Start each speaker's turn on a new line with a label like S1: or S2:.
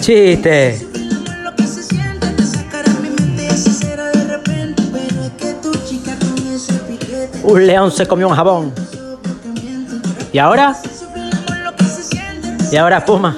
S1: Chiste. Un león se comió un jabón. ¿Y ahora? ¿Y ahora fuma?